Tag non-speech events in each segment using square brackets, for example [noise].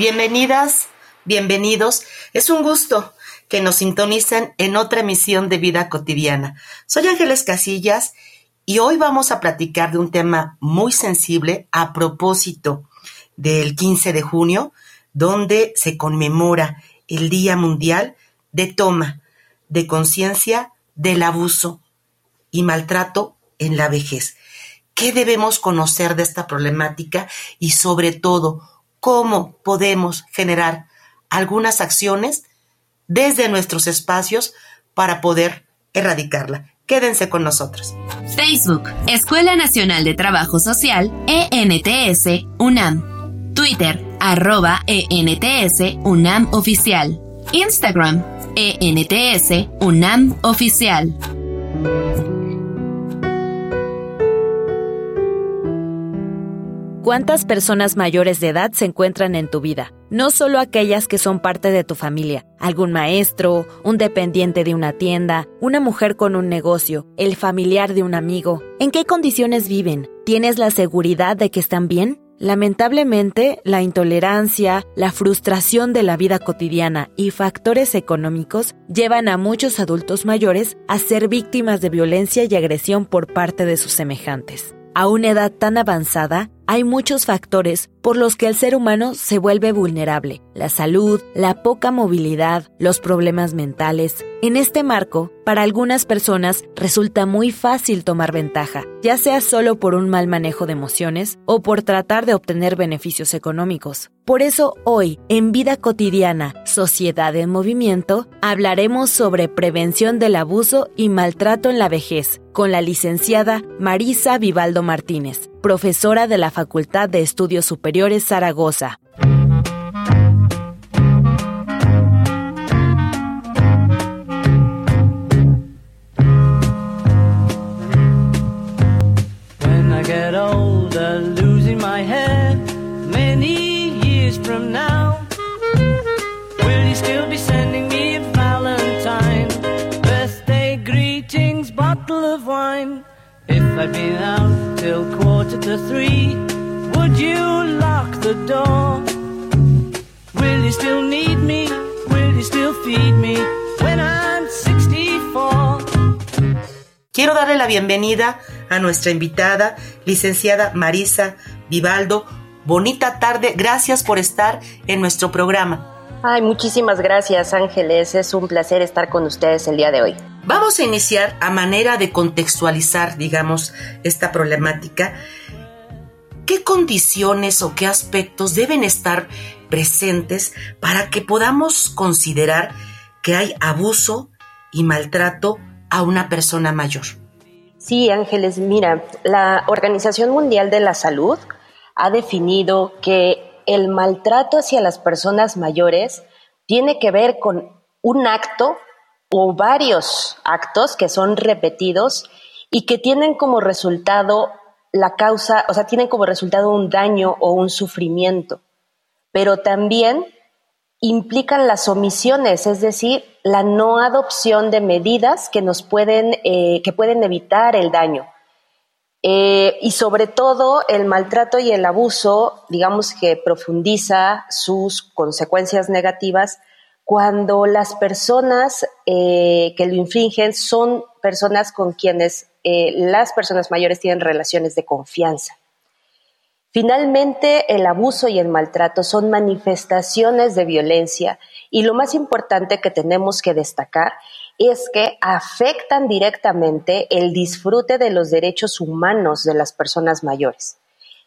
Bienvenidas, bienvenidos. Es un gusto que nos sintonicen en otra emisión de Vida Cotidiana. Soy Ángeles Casillas y hoy vamos a platicar de un tema muy sensible a propósito del 15 de junio, donde se conmemora el Día Mundial de Toma de Conciencia del Abuso y Maltrato en la Vejez. ¿Qué debemos conocer de esta problemática y sobre todo cómo podemos generar algunas acciones desde nuestros espacios para poder erradicarla. Quédense con nosotros. Facebook, Escuela Nacional de Trabajo Social, ENTS, UNAM. Twitter, arroba ENTS, UNAM Oficial. Instagram, ENTS, UNAM Oficial. ¿Cuántas personas mayores de edad se encuentran en tu vida? No solo aquellas que son parte de tu familia, algún maestro, un dependiente de una tienda, una mujer con un negocio, el familiar de un amigo. ¿En qué condiciones viven? ¿Tienes la seguridad de que están bien? Lamentablemente, la intolerancia, la frustración de la vida cotidiana y factores económicos llevan a muchos adultos mayores a ser víctimas de violencia y agresión por parte de sus semejantes. A una edad tan avanzada, hay muchos factores por los que el ser humano se vuelve vulnerable. La salud, la poca movilidad, los problemas mentales. En este marco, para algunas personas resulta muy fácil tomar ventaja, ya sea solo por un mal manejo de emociones o por tratar de obtener beneficios económicos. Por eso hoy, en Vida Cotidiana, Sociedad en Movimiento, hablaremos sobre prevención del abuso y maltrato en la vejez, con la licenciada Marisa Vivaldo Martínez, profesora de la Facultad de Estudios Superiores Zaragoza. To three, would you lock the door? Will you still need me? Will you still feed me when I'm 64? Quiero darle la bienvenida a nuestra invitada, licenciada Marisa Vivaldo. Bonita tarde, gracias por estar en nuestro programa. Ay, muchísimas gracias Ángeles, es un placer estar con ustedes el día de hoy. Vamos a iniciar a manera de contextualizar, digamos, esta problemática. ¿Qué condiciones o qué aspectos deben estar presentes para que podamos considerar que hay abuso y maltrato a una persona mayor? Sí, Ángeles, mira, la Organización Mundial de la Salud ha definido que el maltrato hacia las personas mayores tiene que ver con un acto o varios actos que son repetidos y que tienen como resultado la causa, o sea, tienen como resultado un daño o un sufrimiento, pero también implican las omisiones, es decir, la no adopción de medidas que nos pueden, eh, que pueden evitar el daño. Eh, y sobre todo el maltrato y el abuso, digamos que profundiza sus consecuencias negativas cuando las personas eh, que lo infringen son personas con quienes eh, las personas mayores tienen relaciones de confianza. Finalmente, el abuso y el maltrato son manifestaciones de violencia y lo más importante que tenemos que destacar es que afectan directamente el disfrute de los derechos humanos de las personas mayores.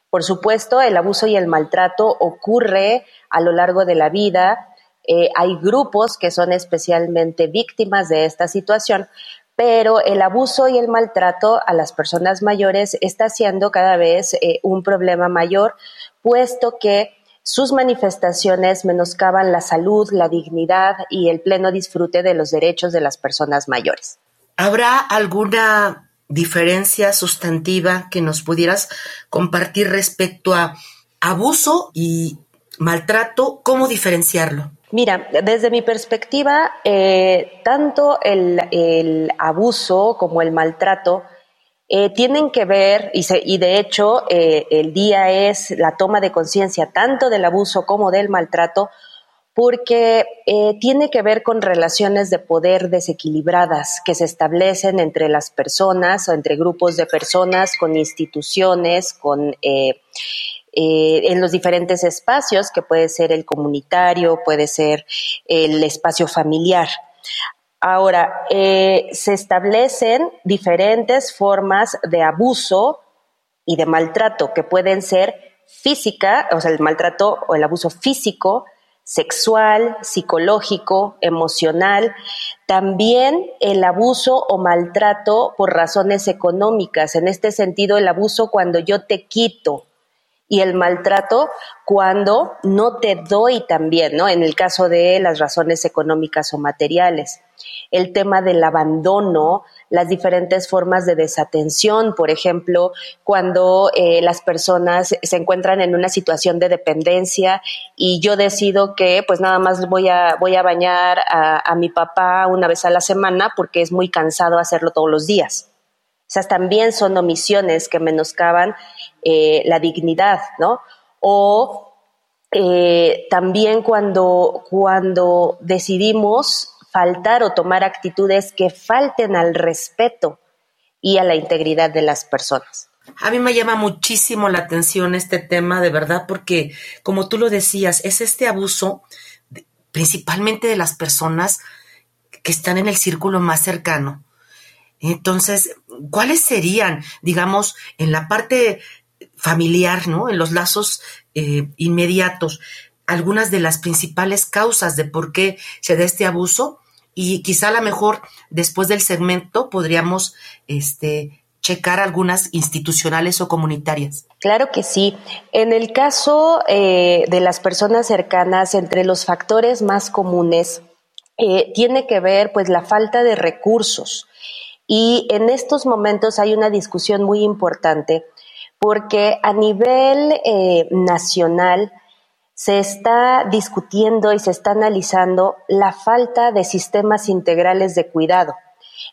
Por supuesto, el abuso y el maltrato ocurre a lo largo de la vida. Eh, hay grupos que son especialmente víctimas de esta situación, pero el abuso y el maltrato a las personas mayores está siendo cada vez eh, un problema mayor, puesto que sus manifestaciones menoscaban la salud, la dignidad y el pleno disfrute de los derechos de las personas mayores. ¿Habrá alguna diferencia sustantiva que nos pudieras compartir respecto a abuso y maltrato? ¿Cómo diferenciarlo? Mira, desde mi perspectiva, eh, tanto el, abuso como el maltrato eh, tienen que ver, y, y de hecho eh, el día es la toma de conciencia tanto del abuso como del maltrato, porque tiene que ver con relaciones de poder desequilibradas que se establecen entre las personas o entre grupos de personas, con instituciones, con eh, en los diferentes espacios, que puede ser el comunitario, puede ser el espacio familiar. Ahora, eh, se establecen diferentes formas de abuso y de maltrato que pueden ser física, o sea, el maltrato o el abuso físico, sexual, psicológico, emocional, también el abuso o maltrato por razones económicas. En este sentido, el abuso cuando yo te quito y el maltrato cuando no te doy también, ¿no? En el caso de las razones económicas o materiales. El tema del abandono, las diferentes formas de desatención, por ejemplo, cuando eh, las personas se encuentran en una situación de dependencia y yo decido que pues nada más voy a, bañar a mi papá una vez a la semana porque es muy cansado hacerlo todos los días. Esas también son omisiones que menoscaban eh, la dignidad, ¿no? O eh, también cuando, cuando decidimos faltar o tomar actitudes que falten al respeto y a la integridad de las personas. A mí me llama muchísimo la atención este tema, de verdad, porque como tú lo decías, es este abuso principalmente de las personas que están en el círculo más cercano. Entonces, ¿cuáles serían, digamos, en la parte familiar, ¿no? En los lazos eh, inmediatos, algunas de las principales causas de por qué se da este abuso y quizá a lo mejor después del segmento podríamos este, checar algunas institucionales o comunitarias. Claro que sí. En el caso eh, de las personas cercanas, entre los factores más comunes, eh, tiene que ver pues la falta de recursos. Y en estos momentos hay una discusión muy importante porque a nivel eh, nacional se está discutiendo y se está analizando la falta de sistemas integrales de cuidado.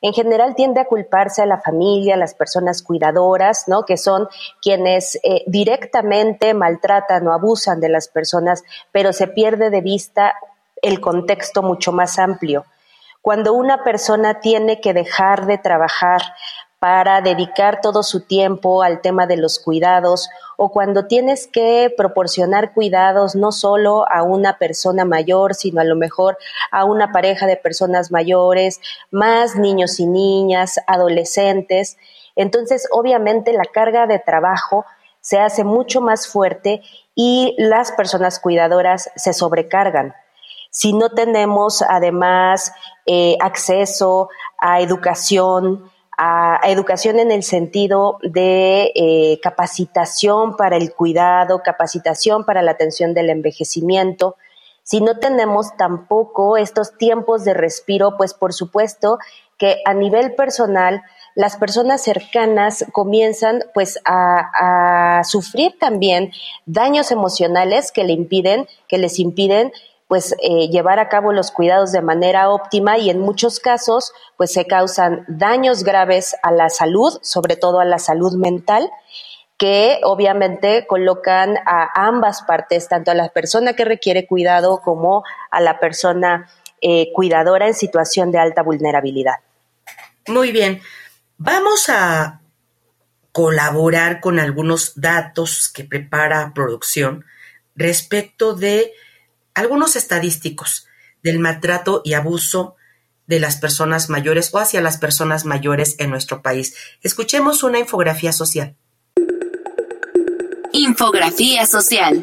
En general tiende a culparse a la familia, a las personas cuidadoras, ¿no? que son quienes eh, directamente maltratan o abusan de las personas, pero se pierde de vista el contexto mucho más amplio. Cuando una persona tiene que dejar de trabajar para dedicar todo su tiempo al tema de los cuidados o cuando tienes que proporcionar cuidados no solo a una persona mayor, sino a lo mejor a una pareja de personas mayores, más niños y niñas, adolescentes. Entonces, obviamente, la carga de trabajo se hace mucho más fuerte y las personas cuidadoras se sobrecargan. Si no tenemos además eh, acceso a educación, a, educación en el sentido de eh, capacitación para el cuidado, capacitación para la atención del envejecimiento. Si no tenemos tampoco estos tiempos de respiro, pues por supuesto que a nivel personal las personas cercanas comienzan pues a, a sufrir también daños emocionales que le impiden, que les impiden pues eh, llevar a cabo los cuidados de manera óptima y en muchos casos pues se causan daños graves a la salud, sobre todo a la salud mental que obviamente colocan a ambas partes, tanto a la persona que requiere cuidado como a la persona eh, cuidadora en situación de alta vulnerabilidad. Muy bien, vamos a colaborar con algunos datos que prepara producción respecto de algunos estadísticos del maltrato y abuso de las personas mayores o hacia las personas mayores en nuestro país. Escuchemos una infografía social. Infografía social.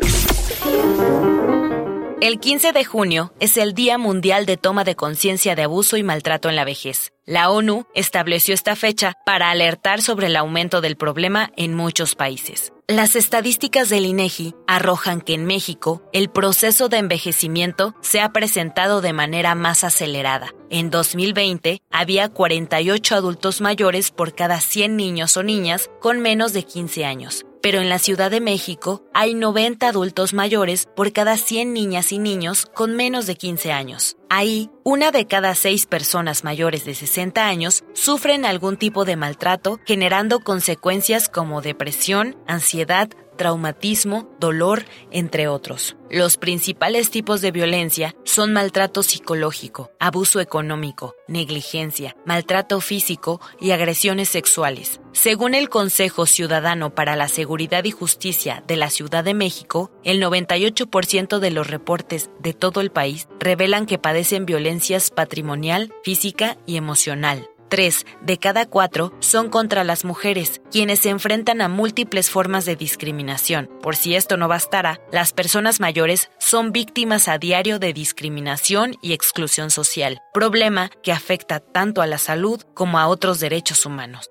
El 15 de junio es el Día Mundial de Toma de Conciencia de Abuso y Maltrato en la Vejez. La ONU estableció esta fecha para alertar sobre el aumento del problema en muchos países. Las estadísticas del INEGI arrojan que en México el proceso de envejecimiento se ha presentado de manera más acelerada. En 2020 había 48 adultos mayores por cada 100 niños o niñas con menos de 15 años, pero en la Ciudad de México hay 90 adultos mayores por cada 100 niñas y niños con menos de 15 años. Ahí, una de cada seis personas mayores de 60 años sufren algún tipo de maltrato, generando consecuencias como depresión, ansiedad, traumatismo, dolor, entre otros. Los principales tipos de violencia son maltrato psicológico, abuso económico, negligencia, maltrato físico y agresiones sexuales. Según el Consejo Ciudadano para la Seguridad y Justicia de la Ciudad de México, el 98% de los reportes de todo el país revelan que padecen violencias patrimonial, física y emocional. Tres de cada cuatro son contra las mujeres, quienes se enfrentan a múltiples formas de discriminación. Por si esto no bastara, las personas mayores son víctimas a diario de discriminación y exclusión social, problema que afecta tanto a la salud como a otros derechos humanos.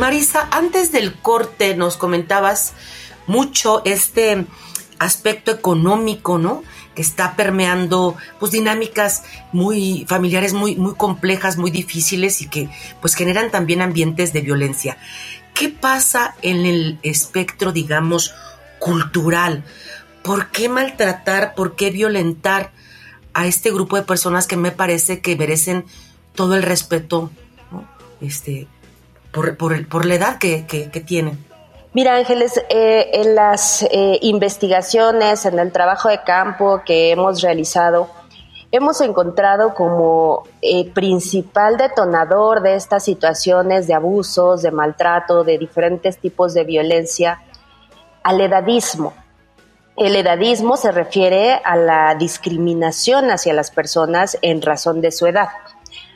Marisa, antes del corte nos comentabas mucho este aspecto económico, ¿no? Que está permeando pues dinámicas muy familiares muy muy complejas, muy difíciles y que pues generan también ambientes de violencia. ¿Qué pasa en el espectro, digamos, cultural? ¿Por qué maltratar, por qué violentar a este grupo de personas que me parece que merecen todo el respeto, ¿no? este, por, por, por la edad que, que, tienen. Mira, Ángeles, eh, en las eh, investigaciones, en el trabajo de campo que hemos realizado, hemos encontrado como eh, principal detonador de estas situaciones de abusos, de maltrato, de diferentes tipos de violencia, al edadismo. El edadismo se refiere a la discriminación hacia las personas en razón de su edad.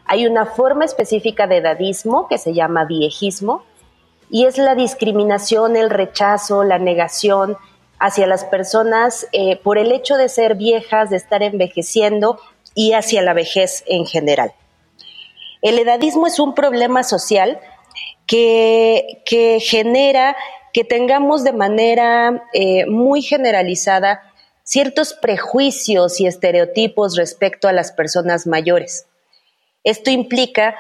Hay una forma específica de edadismo que se llama viejismo y es la discriminación, el rechazo, la negación hacia las personas eh, por el hecho de ser viejas, de estar envejeciendo y hacia la vejez en general. El edadismo es un problema social que, genera que tengamos de manera eh, muy generalizada ciertos prejuicios y estereotipos respecto a las personas mayores. Esto implica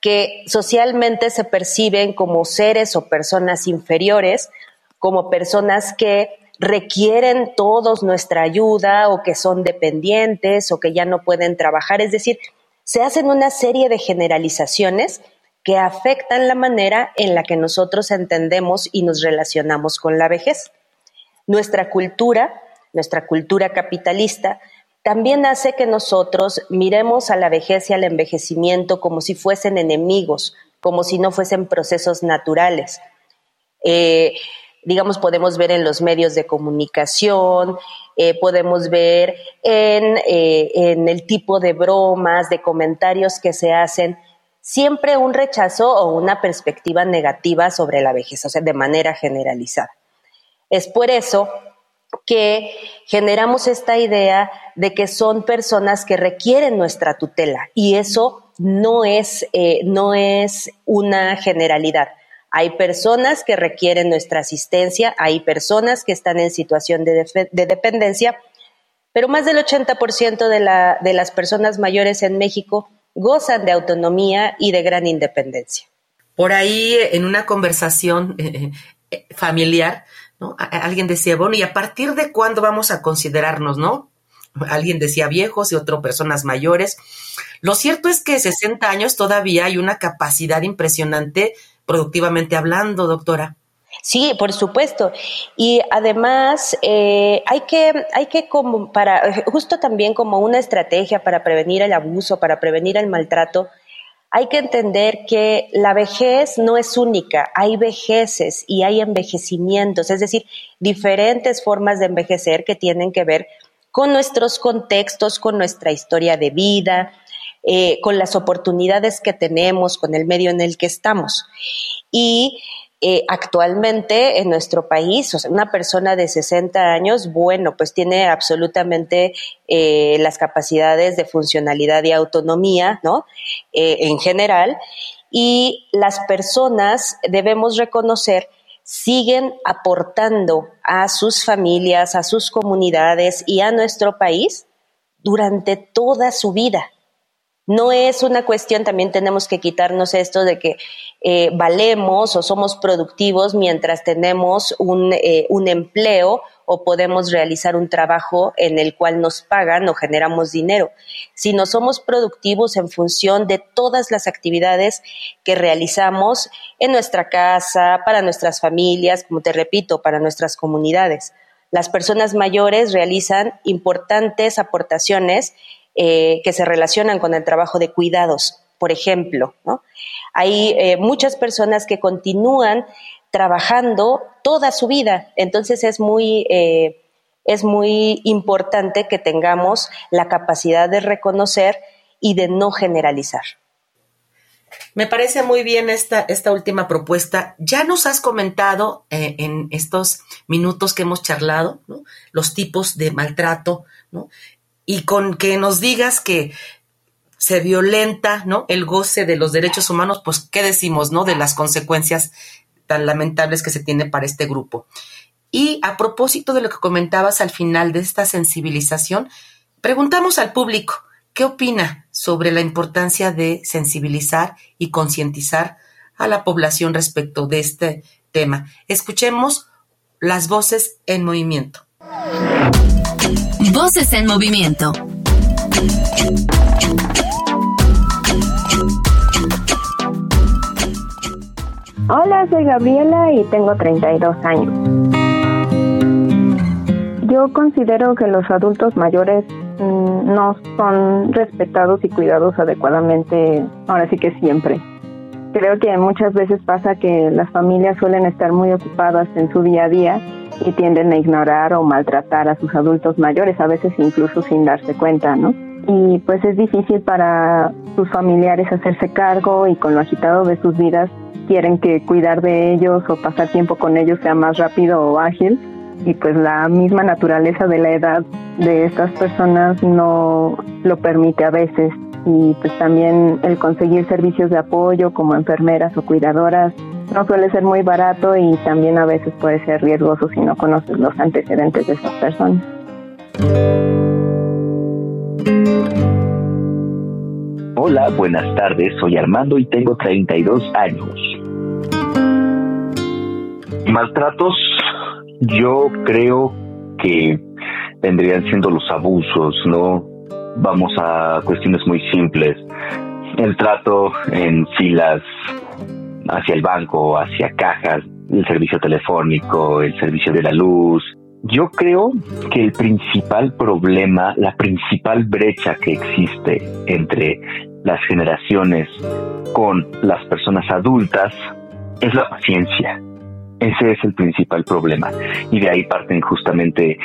que socialmente se perciben como seres o personas inferiores, como personas que requieren todos nuestra ayuda o que son dependientes o que ya no pueden trabajar. Es decir, se hacen una serie de generalizaciones que afectan la manera en la que nosotros entendemos y nos relacionamos con la vejez. Nuestra cultura, nuestra cultura capitalista, también hace que nosotros miremos a la vejez y al envejecimiento como si fuesen enemigos, como si no fuesen procesos naturales. Eh, digamos, podemos ver en los medios de comunicación, eh, podemos ver en, eh, en el tipo de bromas, de comentarios que se hacen, siempre un rechazo o una perspectiva negativa sobre la vejez, o sea, de manera generalizada. Es por eso que generamos esta idea de que son personas que requieren nuestra tutela y eso no es, eh, no es una generalidad. Hay personas que requieren nuestra asistencia, hay personas que están en situación de, de dependencia, pero más del 80% de, de las personas mayores en México gozan de autonomía y de gran independencia. Por ahí, en una conversación [laughs] eh, eh, familiar, ¿no? alguien decía, bueno, ¿y a partir de cuándo vamos a considerarnos, no? Alguien decía viejos y otro personas mayores. Lo cierto es que 60 años todavía hay una capacidad impresionante productivamente hablando, doctora. Sí, por supuesto. Y además eh, hay que, hay que como para, justo también como una estrategia para prevenir el abuso, para prevenir el maltrato, hay que entender que la vejez no es única, hay vejeces y hay envejecimientos, es decir, diferentes formas de envejecer que tienen que ver con nuestros contextos, con nuestra historia de vida, eh, con las oportunidades que tenemos, con el medio en el que estamos. Y eh, actualmente en nuestro país, una persona de 60 años, bueno, pues tiene absolutamente eh, las capacidades de funcionalidad y autonomía, ¿no? Eh, en general, y las personas debemos reconocer siguen aportando a sus familias, a sus comunidades y a nuestro país durante toda su vida. No es una cuestión, también tenemos que quitarnos esto de que eh, valemos o somos productivos mientras tenemos un, eh, un empleo o podemos realizar un trabajo en el cual nos pagan o generamos dinero, sino somos productivos en función de todas las actividades que realizamos en nuestra casa, para nuestras familias, como te repito, para nuestras comunidades. Las personas mayores realizan importantes aportaciones eh, que se relacionan con el trabajo de cuidados, por ejemplo. Hay eh, muchas personas que continúan trabajando toda su vida, entonces es muy, eh, es muy importante que tengamos la capacidad de reconocer y de no generalizar. Me parece muy bien esta, esta última propuesta. Ya nos has comentado en estos minutos que hemos charlado los tipos de maltrato, ¿no? Y con que nos digas que se violenta, ¿no? El goce de los derechos humanos, pues, ¿qué decimos, no? De las consecuencias tan lamentables que se tiene para este grupo. Y a propósito de lo que comentabas al final de esta sensibilización, preguntamos al público qué opina sobre la importancia de sensibilizar y concientizar a la población respecto de este tema. Escuchemos las voces en movimiento. Voces en movimiento. Hola, soy Gabriela y tengo 32 años. Yo considero que los adultos mayores mm, no son respetados y cuidados adecuadamente, ahora sí que siempre. Creo que muchas veces pasa que las familias suelen estar muy ocupadas en su día a día y tienden a ignorar o maltratar a sus adultos mayores, a veces incluso sin darse cuenta, ¿no? Y pues es difícil para sus familiares hacerse cargo y con lo agitado de sus vidas quieren que cuidar de ellos o pasar tiempo con ellos sea más rápido o ágil y pues la misma naturaleza de la edad de estas personas no lo permite a veces y pues también el conseguir servicios de apoyo como enfermeras o cuidadoras no suele ser muy barato y también a veces puede ser riesgoso si no conoces los antecedentes de esas personas. Hola, buenas tardes, soy Armando y tengo 32 años. Maltratos, yo creo que vendrían siendo los abusos, ¿no? Vamos a cuestiones muy simples. El trato en filas hacia el banco, hacia cajas, el servicio telefónico, el servicio de la luz. Yo creo que el principal problema, la principal brecha que existe entre las generaciones con las personas adultas es la paciencia. Ese es el principal problema. Y de ahí parten justamente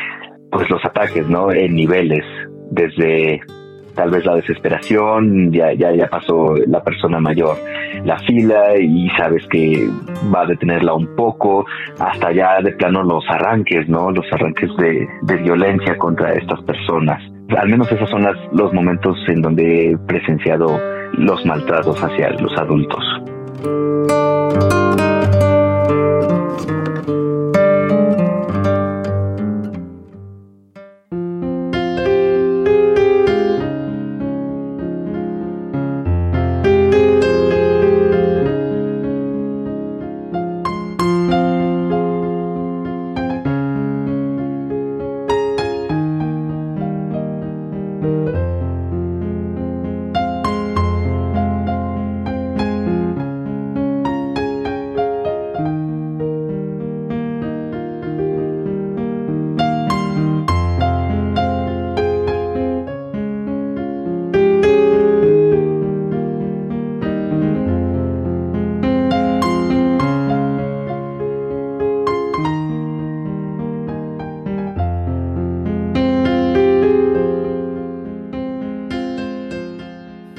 pues los ataques, ¿no? En niveles, desde tal vez la desesperación, ya, ya, ya pasó la persona mayor la fila y sabes que va a detenerla un poco, hasta ya de plano los arranques, ¿no? Los arranques de, de violencia contra estas personas. Al menos esos son las, los momentos en donde he presenciado los maltratos hacia los adultos.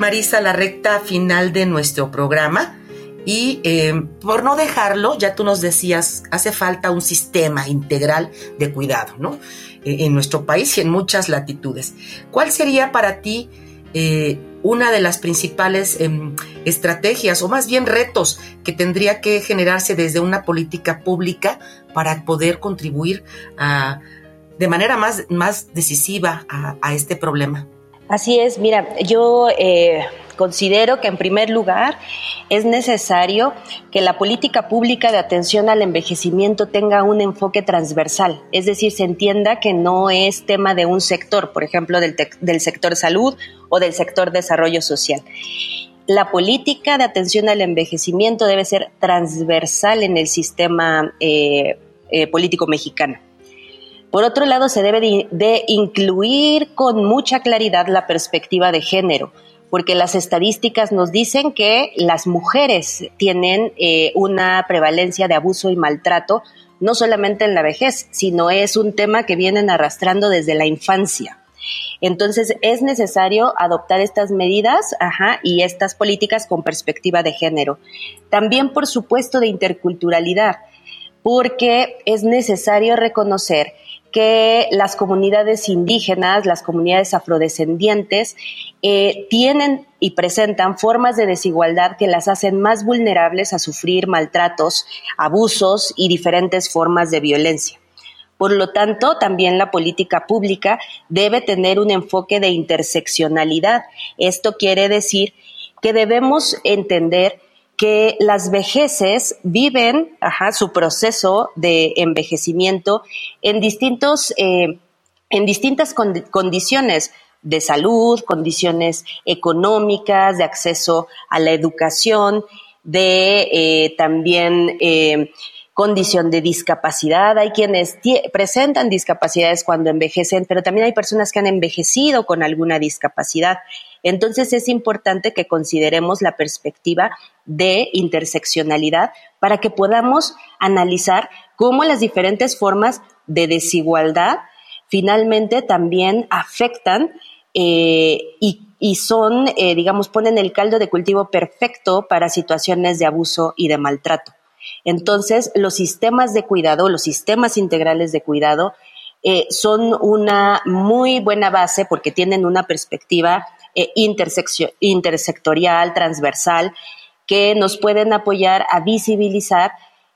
Marisa, la recta final de nuestro programa. Y eh, por no dejarlo, ya tú nos decías, hace falta un sistema integral de cuidado, ¿no? Eh, en nuestro país y en muchas latitudes. ¿Cuál sería para ti eh, una de las principales em, estrategias o más bien retos que tendría que generarse desde una política pública para poder contribuir de manera más, más decisiva a, este problema? Así es, mira, yo Considero que en primer lugar es necesario que la política pública de atención al envejecimiento tenga un enfoque transversal, es decir, se entienda que no es tema de un sector, por ejemplo, del, sector salud o del sector desarrollo social. La política de atención al envejecimiento debe ser transversal en el sistema eh, eh, político mexicano. Por otro lado, se debe de incluir con mucha claridad la perspectiva de género porque las estadísticas nos dicen que las mujeres tienen eh, una prevalencia de abuso y maltrato, no solamente en la vejez, sino es un tema que vienen arrastrando desde la infancia. Entonces es necesario adoptar estas medidas y estas políticas con perspectiva de género. También, por supuesto, de interculturalidad, porque es necesario reconocer que las comunidades indígenas, las comunidades afrodescendientes, eh, tienen y presentan formas de desigualdad que las hacen más vulnerables a sufrir maltratos, abusos y diferentes formas de violencia. Por lo tanto, también la política pública debe tener un enfoque de interseccionalidad. Esto quiere decir que debemos entender que las vejeces viven su proceso de envejecimiento en, distintos, eh, en distintas condiciones de salud, condiciones económicas, de acceso a la educación, de eh, también eh, condición de discapacidad. Hay quienes presentan discapacidades cuando envejecen, pero también hay personas que han envejecido con alguna discapacidad. Entonces es importante que consideremos la perspectiva de interseccionalidad para que podamos analizar cómo las diferentes formas de desigualdad finalmente también afectan eh, y, son, eh, digamos, ponen el caldo de cultivo perfecto para situaciones de abuso y de maltrato. Entonces, los sistemas de cuidado, los sistemas integrales de cuidado, eh, son una muy buena base porque tienen una perspectiva eh, intersectorial, transversal, que nos pueden apoyar a visibilizar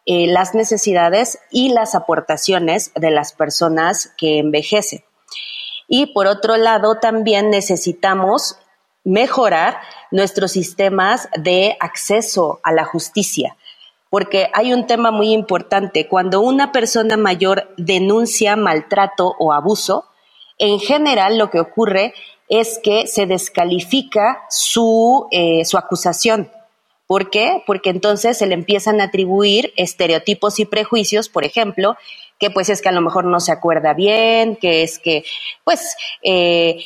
eh, las necesidades y las aportaciones de las personas que envejecen. Y por otro lado, también necesitamos mejorar nuestros sistemas de acceso a la justicia, porque hay un tema muy importante. Cuando una persona mayor denuncia maltrato o abuso, en general lo que ocurre es que se descalifica su, eh, su acusación. ¿Por qué? Porque entonces se le empiezan a atribuir estereotipos y prejuicios, por ejemplo, que pues es que a lo mejor no se acuerda bien, que es que pues eh,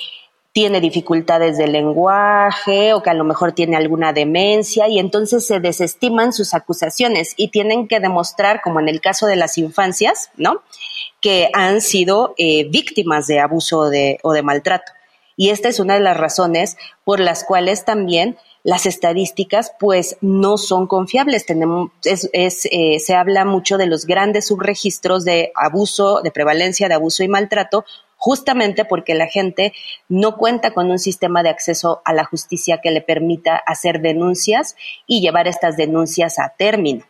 tiene dificultades de lenguaje o que a lo mejor tiene alguna demencia y entonces se desestiman sus acusaciones y tienen que demostrar, como en el caso de las infancias, ¿no? Que han sido eh, víctimas de abuso o de maltrato. Y esta es una de las razones por las cuales también las estadísticas pues no son confiables. Tenemos, es, eh, se habla mucho de los grandes subregistros de abuso, de prevalencia de abuso y maltrato, justamente porque la gente no cuenta con un sistema de acceso a la justicia que le permita hacer denuncias y llevar estas denuncias a término.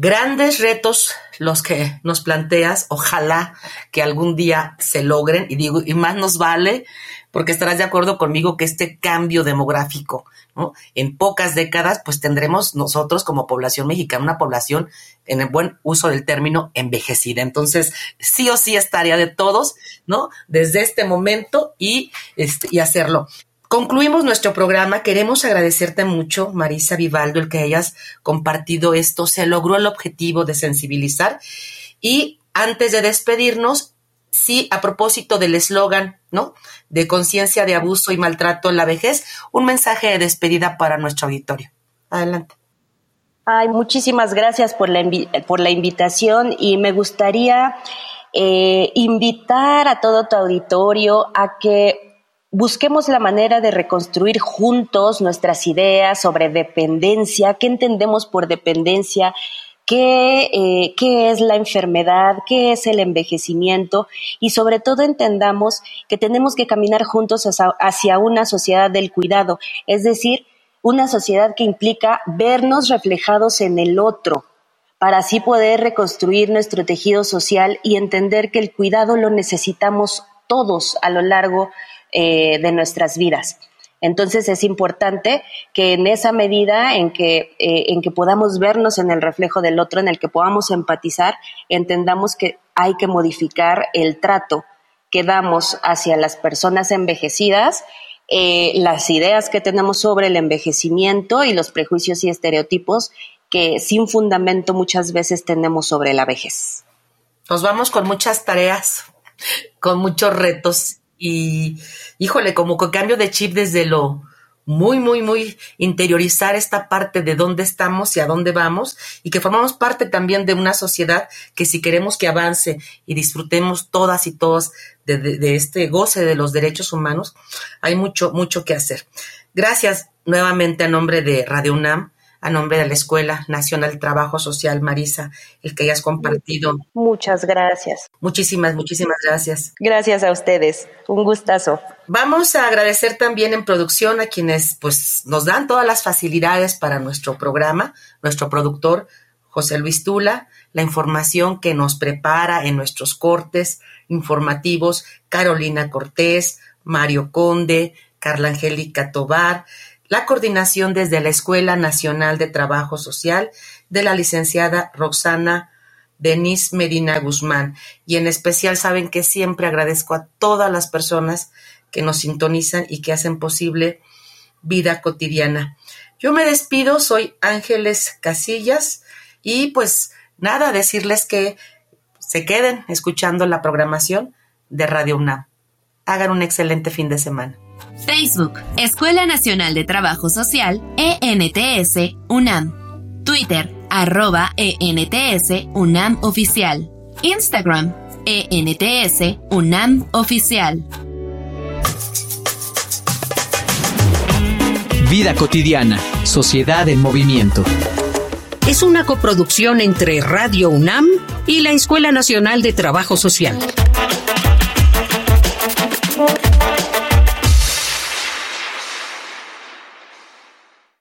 Grandes retos los que nos planteas, ojalá que algún día se logren y digo, y más nos vale porque estarás de acuerdo conmigo que este cambio demográfico, ¿no? En pocas décadas, pues tendremos nosotros como población mexicana una población, en el buen uso del término, envejecida. Entonces, sí o sí es tarea de todos, ¿no? Desde este momento y, este, y hacerlo. Concluimos nuestro programa. Queremos agradecerte mucho, Marisa Vivaldo, el que hayas compartido esto. Se logró el objetivo de sensibilizar. Y antes de despedirnos, sí, a propósito del eslogan, ¿no? De conciencia de abuso y maltrato en la vejez, un mensaje de despedida para nuestro auditorio. Adelante. Ay, muchísimas gracias por la, por la invitación y me gustaría eh, invitar a todo tu auditorio a que busquemos la manera de reconstruir juntos nuestras ideas sobre dependencia, qué entendemos por dependencia, qué, eh, qué es la enfermedad, qué es el envejecimiento y sobre todo entendamos que tenemos que caminar juntos hacia una sociedad del cuidado, es decir, una sociedad que implica vernos reflejados en el otro, para así poder reconstruir nuestro tejido social y entender que el cuidado lo necesitamos todos a lo largo eh, de nuestras vidas. Entonces es importante que en esa medida en que, eh, en que podamos vernos en el reflejo del otro, en el que podamos empatizar, entendamos que hay que modificar el trato que damos hacia las personas envejecidas, eh, las ideas que tenemos sobre el envejecimiento y los prejuicios y estereotipos que sin fundamento muchas veces tenemos sobre la vejez. Nos vamos con muchas tareas, con muchos retos y, híjole, como con cambio de chip desde lo muy, muy, muy interiorizar esta parte de dónde estamos y a dónde vamos y que formamos parte también de una sociedad que si queremos que avance y disfrutemos todas y todos de, de este goce de los derechos humanos, hay mucho, mucho que hacer. Gracias nuevamente a nombre de Radio UNAM a nombre de la Escuela Nacional Trabajo Social, Marisa, el que hayas compartido. Muchas gracias. Muchísimas, muchísimas gracias. Gracias a ustedes. Un gustazo. Vamos a agradecer también en producción a quienes pues nos dan todas las facilidades para nuestro programa, nuestro productor José Luis Tula, la información que nos prepara en nuestros cortes informativos, Carolina Cortés, Mario Conde, Carla Angélica Tobar, la coordinación desde la Escuela Nacional de Trabajo Social de la licenciada Roxana Denise Medina Guzmán. Y en especial saben que siempre agradezco a todas las personas que nos sintonizan y que hacen posible vida cotidiana. Yo me despido, soy Ángeles Casillas y pues nada, decirles que se queden escuchando la programación de Radio UNAM. Hagan un excelente fin de semana. Facebook, Escuela Nacional de Trabajo Social, ENTS, UNAM. Twitter, arroba ENTS, UNAM Oficial. Instagram, ENTS, UNAM Oficial. Vida cotidiana, sociedad en movimiento. Es una coproducción entre Radio UNAM y la Escuela Nacional de Trabajo Social.